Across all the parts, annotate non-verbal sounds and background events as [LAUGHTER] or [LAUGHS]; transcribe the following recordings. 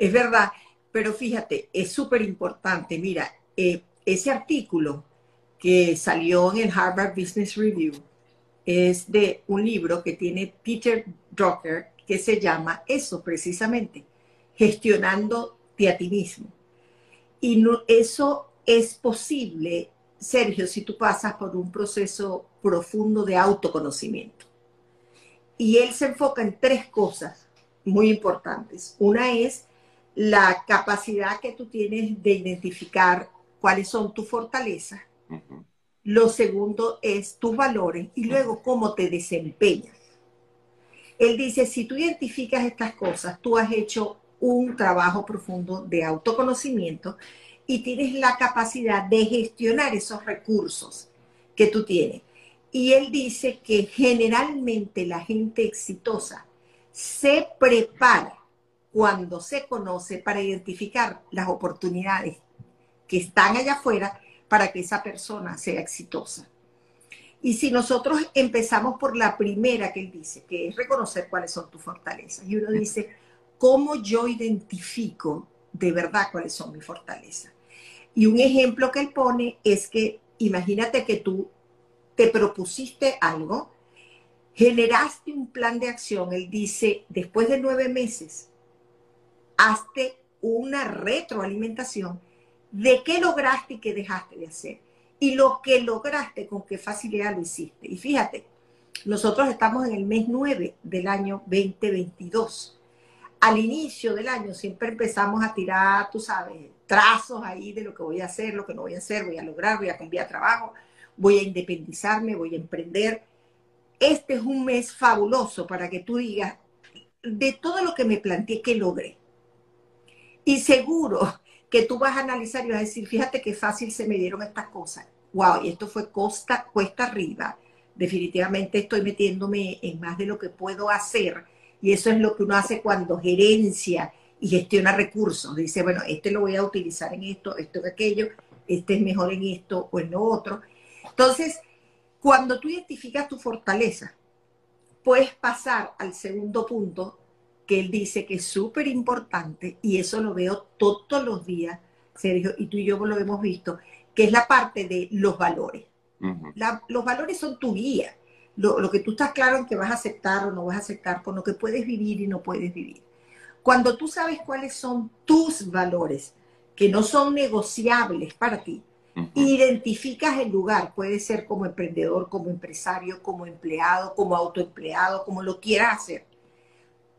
Es verdad, pero fíjate, es súper importante. Mira, eh, ese artículo que salió en el Harvard Business Review es de un libro que tiene Peter Drucker que se llama eso precisamente, gestionándote a ti mismo. Y no, eso es posible, Sergio, si tú pasas por un proceso profundo de autoconocimiento. Y él se enfoca en tres cosas muy importantes. Una es la capacidad que tú tienes de identificar cuáles son tus fortalezas. Lo segundo es tus valores y luego cómo te desempeñas. Él dice, si tú identificas estas cosas, tú has hecho un trabajo profundo de autoconocimiento y tienes la capacidad de gestionar esos recursos que tú tienes. Y él dice que generalmente la gente exitosa se prepara cuando se conoce para identificar las oportunidades que están allá afuera para que esa persona sea exitosa. Y si nosotros empezamos por la primera que él dice, que es reconocer cuáles son tus fortalezas, y uno dice, ¿cómo yo identifico de verdad cuáles son mis fortalezas? Y un ejemplo que él pone es que imagínate que tú te propusiste algo, generaste un plan de acción, él dice, después de nueve meses, hazte una retroalimentación de qué lograste y qué dejaste de hacer. Y lo que lograste, con qué facilidad lo hiciste. Y fíjate, nosotros estamos en el mes 9 del año 2022. Al inicio del año siempre empezamos a tirar, tú sabes, trazos ahí de lo que voy a hacer, lo que no voy a hacer, voy a lograr, voy a cambiar trabajo, voy a independizarme, voy a emprender. Este es un mes fabuloso para que tú digas, de todo lo que me planteé, que logré. Y seguro que tú vas a analizar y vas a decir, fíjate qué fácil se me dieron estas cosas. Wow, y esto fue costa, cuesta arriba. Definitivamente estoy metiéndome en más de lo que puedo hacer. Y eso es lo que uno hace cuando gerencia y gestiona recursos. Dice, bueno, este lo voy a utilizar en esto, esto en aquello, este es mejor en esto o en lo otro. Entonces, cuando tú identificas tu fortaleza, puedes pasar al segundo punto que él dice que es súper importante y eso lo veo todos los días, Sergio, y tú y yo lo hemos visto, que es la parte de los valores. los valores son tu guía, lo, lo, que tú estás claro en que vas a aceptar o no vas a aceptar, con lo que puedes vivir y no puedes vivir. Cuando tú sabes cuáles son tus valores, que no son negociables para ti, Identificas el lugar, puede ser como emprendedor, como empresario, como empleado, como autoempleado, como lo quieras hacer.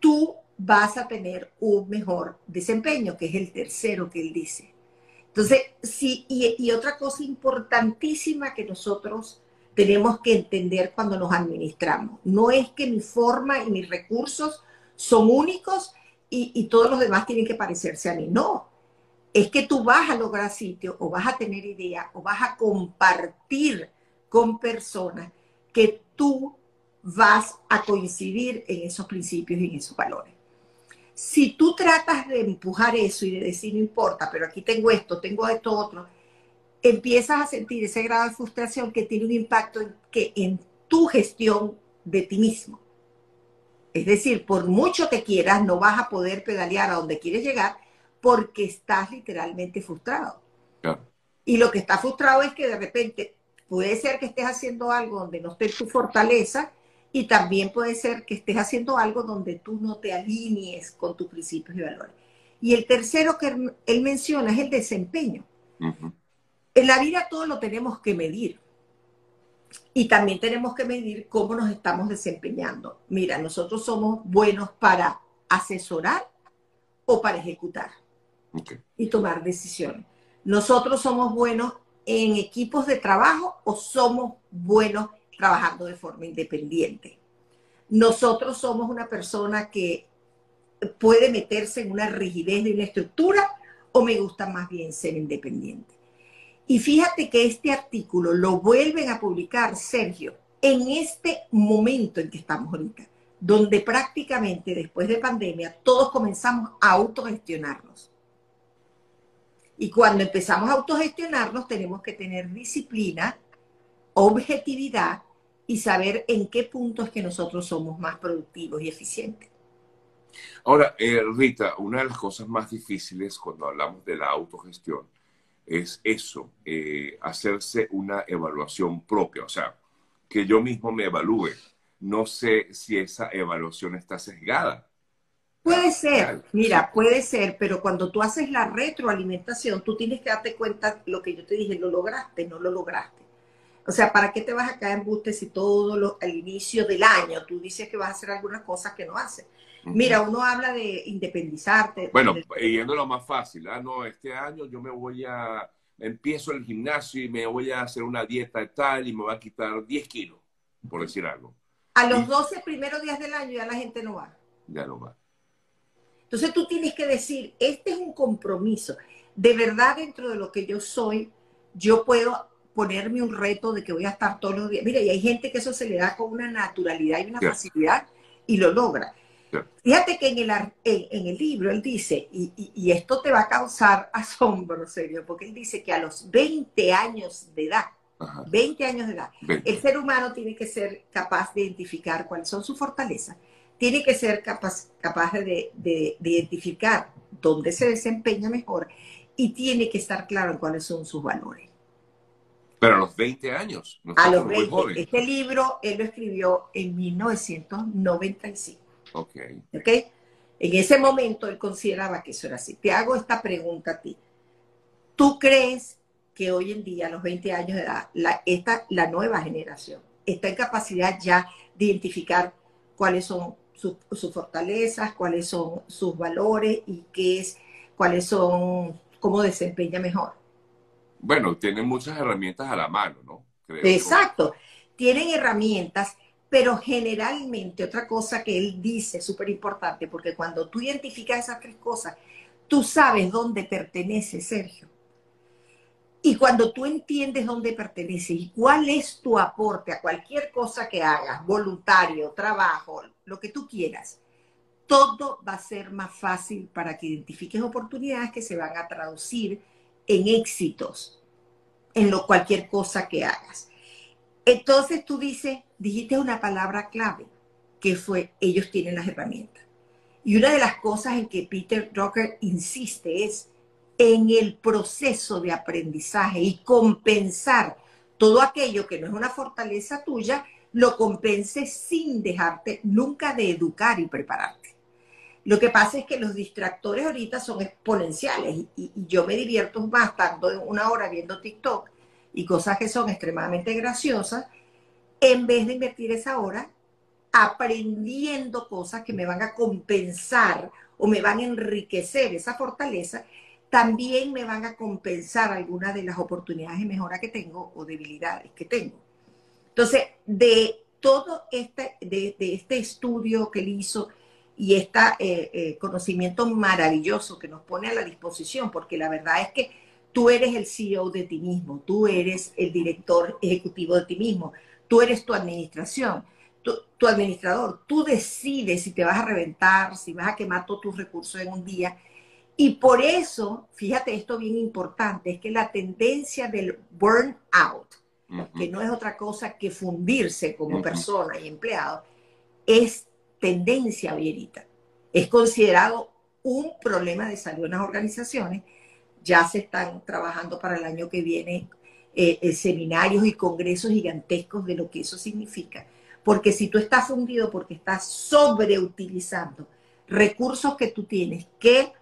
Tú vas a tener un mejor desempeño, que es el tercero que él dice. Entonces, sí, y, otra cosa importantísima que nosotros tenemos que entender cuando nos administramos, no es que mi forma y mis recursos son únicos y, y todos los demás tienen que parecerse a mí, no es que tú vas a lograr sitio o vas a tener idea o vas a compartir con personas que tú vas a coincidir en esos principios y en esos valores. Si tú tratas de empujar eso y de decir, no importa, pero aquí tengo esto, tengo esto otro, empiezas a sentir ese grado de frustración que tiene un impacto en, que, en tu gestión de ti mismo. Es decir, por mucho que quieras, no vas a poder pedalear a donde quieres llegar porque estás literalmente frustrado. Y lo que está frustrado es que de repente puede ser que estés haciendo algo donde no esté tu fortaleza y también puede ser que estés haciendo algo donde tú no te alinees con tus principios y valores. Y el tercero que él menciona es el desempeño. En la vida todo lo tenemos que medir. Y también tenemos que medir cómo nos estamos desempeñando. Mira, nosotros somos buenos para asesorar o para ejecutar y tomar decisiones. Nosotros somos buenos en equipos de trabajo o somos buenos trabajando de forma independiente. Nosotros somos una persona que puede meterse en una rigidez de una estructura o me gusta más bien ser independiente. Y fíjate que este artículo lo vuelven a publicar, Sergio, en este momento en que estamos ahorita, donde prácticamente después de pandemia todos comenzamos a autogestionarnos. Y cuando empezamos a autogestionarnos, tenemos que tener disciplina, objetividad y saber en qué punto es que nosotros somos más productivos y eficientes. Ahora, eh, Rita, una de las cosas más difíciles cuando hablamos de la autogestión es eso, eh, hacerse una evaluación propia, o sea, que yo mismo me evalúe. No sé si esa evaluación está sesgada. Puede ser, mira, puede ser, pero cuando tú haces la retroalimentación, tú tienes que darte cuenta lo que yo te dije, lo lograste, no lo lograste. O sea, ¿para qué te vas a caer en buste si todo lo, al inicio del año tú dices que vas a hacer algunas cosas que no haces? Mira, uno habla de independizarte. Bueno, yendo lo más fácil, ah, no, este año yo me voy a, empiezo el gimnasio y me voy a hacer una dieta y tal y me voy a quitar 10 kilos, por decir algo. A los 12 primeros días del año ya la gente no va. Ya no va. Entonces tú tienes que decir, este es un compromiso. De verdad, dentro de lo que yo soy, yo puedo ponerme un reto de que voy a estar todos los días. Mira, y hay gente que eso se le da con una naturalidad y una facilidad y lo logra. Fíjate que en el, en, el libro él dice, y, esto te va a causar [LAUGHS] asombro, serio, porque él dice que a los 20 años de edad, 20 años de edad, el ser humano tiene que ser capaz de identificar cuáles son sus fortalezas, tiene que ser capaz, capaz de, de, identificar dónde se desempeña mejor y tiene que estar claro en cuáles son sus valores. Pero a los 20 años. a los 20. Este libro él lo escribió en 1995. Ok. ¿Ok? En ese momento él consideraba que eso era así. Te hago esta pregunta a ti. ¿Tú crees que hoy en día, a los 20 años de edad, la, esta, la nueva generación está en capacidad ya de identificar cuáles son sus, fortalezas, cuáles son sus valores y qué es, cuáles son, cómo desempeña mejor? Bueno, tienen muchas herramientas a la mano, ¿no? Exacto. Tienen herramientas pero generalmente, otra cosa que él dice, súper importante, porque cuando tú identificas esas tres cosas, tú sabes dónde pertenece Sergio. Y cuando tú entiendes dónde pertenece y cuál es tu aporte a cualquier cosa que hagas, voluntario, trabajo, lo que tú quieras, todo va a ser más fácil para que identifiques oportunidades que se van a traducir en éxitos en lo, cualquier cosa que hagas. Entonces tú dices, dijiste una palabra clave, que fue ellos tienen las herramientas. Y una de las cosas en que Peter Drucker insiste es en el proceso de aprendizaje y compensar todo aquello que no es una fortaleza tuya, lo compenses sin dejarte nunca de educar y prepararte. Lo que pasa es que los distractores ahorita son exponenciales y, yo me divierto más estando una hora viendo TikTok y cosas que son extremadamente graciosas, en vez de invertir esa hora aprendiendo cosas que me van a compensar o me van a enriquecer esa fortaleza, también me van a compensar algunas de las oportunidades de mejora que tengo o debilidades que tengo. Entonces, de todo este, de, este estudio que él hizo y este conocimiento maravilloso que nos pone a la disposición, porque la verdad es que Tú eres el CEO de ti mismo, tú eres el director ejecutivo de ti mismo, tú eres tu administración, tu, administrador. Tú decides si te vas a reventar, si vas a quemar todos tus recursos en un día. Y por eso, fíjate esto bien importante, es que la tendencia del burnout, que no es otra cosa que fundirse como persona y empleado, es tendencia abierta. Es considerado un problema de salud en las organizaciones ya se están trabajando para el año que viene eh, eh, seminarios y congresos gigantescos de lo que eso significa. Porque si tú estás fundido porque estás sobreutilizando recursos que tú tienes que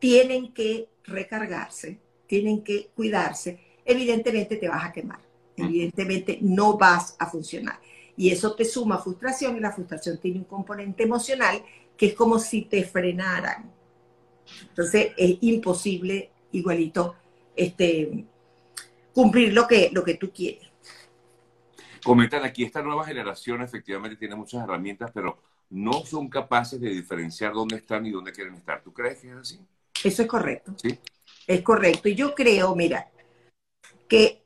tienen que recargarse, tienen que cuidarse, evidentemente te vas a quemar. Evidentemente no vas a funcionar. Y eso te suma frustración y la frustración tiene un componente emocional que es como si te frenaran. Entonces es imposible igualito este, cumplir lo que, lo que tú quieres. Comentan aquí, esta nueva generación efectivamente tiene muchas herramientas, pero no son capaces de diferenciar dónde están y dónde quieren estar. ¿Tú crees que es así? Eso es correcto. Sí. Es correcto. Y yo creo, mira, que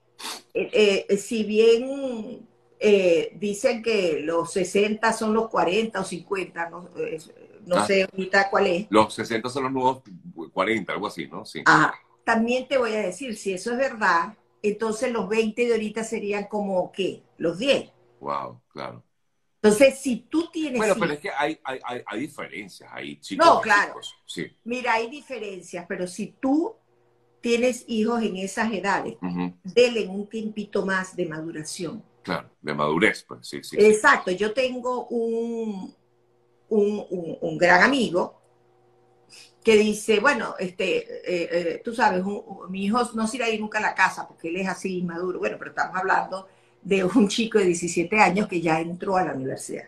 eh, eh, si bien eh, dicen que los 60 son los 40 o 50, no, no ah. sé ahorita cuál es. Los 60 son los nuevos 40, algo así, ¿no? Sí. Ah, también te voy a decir, si eso es verdad, entonces los 20 de ahorita serían como, ¿qué? Los 10. Wow, claro. Entonces, si tú tienes... Bueno, pero es que hay, hay, hay, hay diferencias, hay chicos No, claro. chicos. Sí. Mira, hay diferencias, pero si tú tienes hijos en esas edades, Ujú. denle un tiempito más de maduración. Claro, de madurez, pues sí, sí. Exacto, yo tengo un, un, un- gran amigo que dice, bueno, este, eh, eh, tú sabes, mi hijo no se irá a nunca a la casa porque él es así inmaduro. Bueno, pero estamos hablando de un chico de 17 años que ya entró a la universidad.